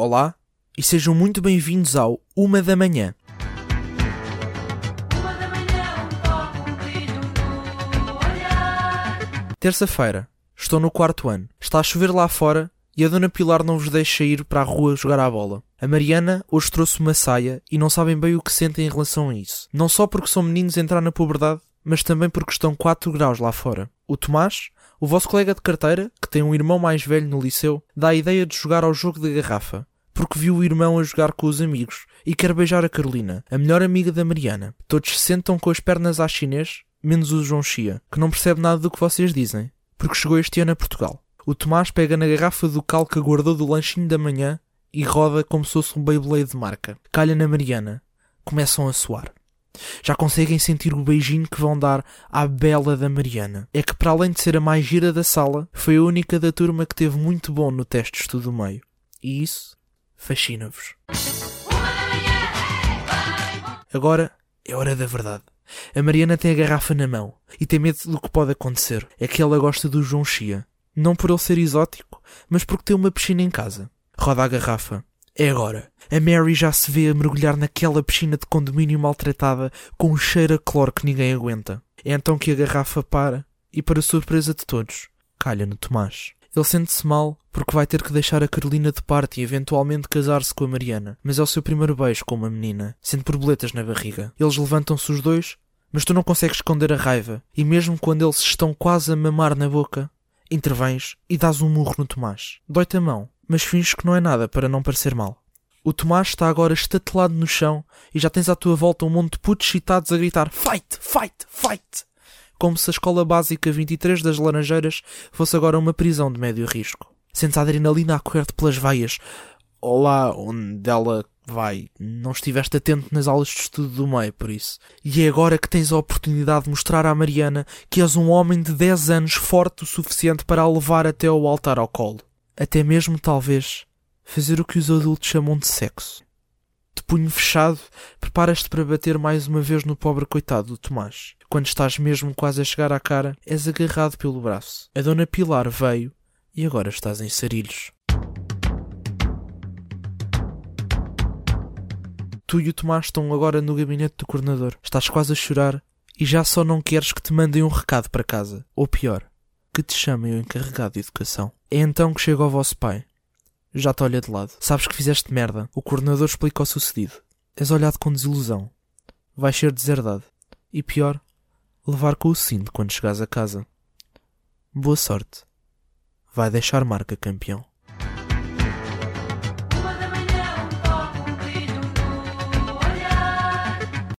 Olá e sejam muito bem-vindos ao Uma da Manhã. Um um. Terça-feira, estou no quarto ano. Está a chover lá fora e a Dona Pilar não vos deixa ir para a rua jogar à bola. A Mariana hoje trouxe uma saia e não sabem bem o que sentem em relação a isso. Não só porque são meninos a entrar na puberdade, mas também porque estão 4 graus lá fora. O Tomás, o vosso colega de carteira, que tem um irmão mais velho no liceu, dá a ideia de jogar ao jogo da garrafa, porque viu o irmão a jogar com os amigos e quer beijar a Carolina, a melhor amiga da Mariana. Todos se sentam com as pernas à chinês, menos o João Chia, que não percebe nada do que vocês dizem, porque chegou este ano a Portugal. O Tomás pega na garrafa do cal que guardou do lanchinho da manhã e roda como se fosse um Beyblade de marca. Calha na Mariana. Começam a suar. Já conseguem sentir o beijinho que vão dar à bela da Mariana. É que, para além de ser a mais gira da sala, foi a única da turma que teve muito bom no teste de estudo meio. E isso fascina-vos. Agora é hora da verdade. A Mariana tem a garrafa na mão e tem medo do que pode acontecer. É que ela gosta do João Chia. Não por ele ser exótico, mas porque tem uma piscina em casa. Roda a garrafa. É agora. A Mary já se vê a mergulhar naquela piscina de condomínio maltratada com um cheiro a cloro que ninguém aguenta. É então que a garrafa para e, para surpresa de todos, calha no Tomás. Ele sente-se mal porque vai ter que deixar a Carolina de parte e eventualmente casar-se com a Mariana. Mas é o seu primeiro beijo com uma menina, sente borboletas na barriga. Eles levantam-se os dois, mas tu não consegues esconder a raiva. E mesmo quando eles estão quase a mamar na boca, intervens e dás um murro no Tomás. Dói-te a mão, mas finges que não é nada para não parecer mal. O Tomás está agora estatelado no chão e já tens à tua volta um monte de putos excitados a gritar Fight! Fight! Fight! Como se a escola básica 23 das Laranjeiras fosse agora uma prisão de médio risco. Sentes a adrenalina a correr-te pelas veias. Olá, onde ela vai. Não estiveste atento nas aulas de estudo do meio, por isso. E é agora que tens a oportunidade de mostrar à Mariana que és um homem de 10 anos forte o suficiente para a levar até ao altar ao colo. Até mesmo, talvez, fazer o que os adultos chamam de sexo. De punho fechado, preparas-te para bater mais uma vez no pobre coitado do Tomás. Quando estás mesmo quase a chegar à cara, és agarrado pelo braço. A dona Pilar veio e agora estás em sarilhos. Tu e o Tomás estão agora no gabinete do coordenador. Estás quase a chorar e já só não queres que te mandem um recado para casa. Ou pior, que te chamem o encarregado de educação. É então que chega o vosso pai. Já te olha de lado. Sabes que fizeste merda. O coordenador explica o sucedido. És olhado com desilusão. Vais ser deserdado. E pior, levar com o cinto quando chegares a casa. Boa sorte. Vai deixar marca, campeão.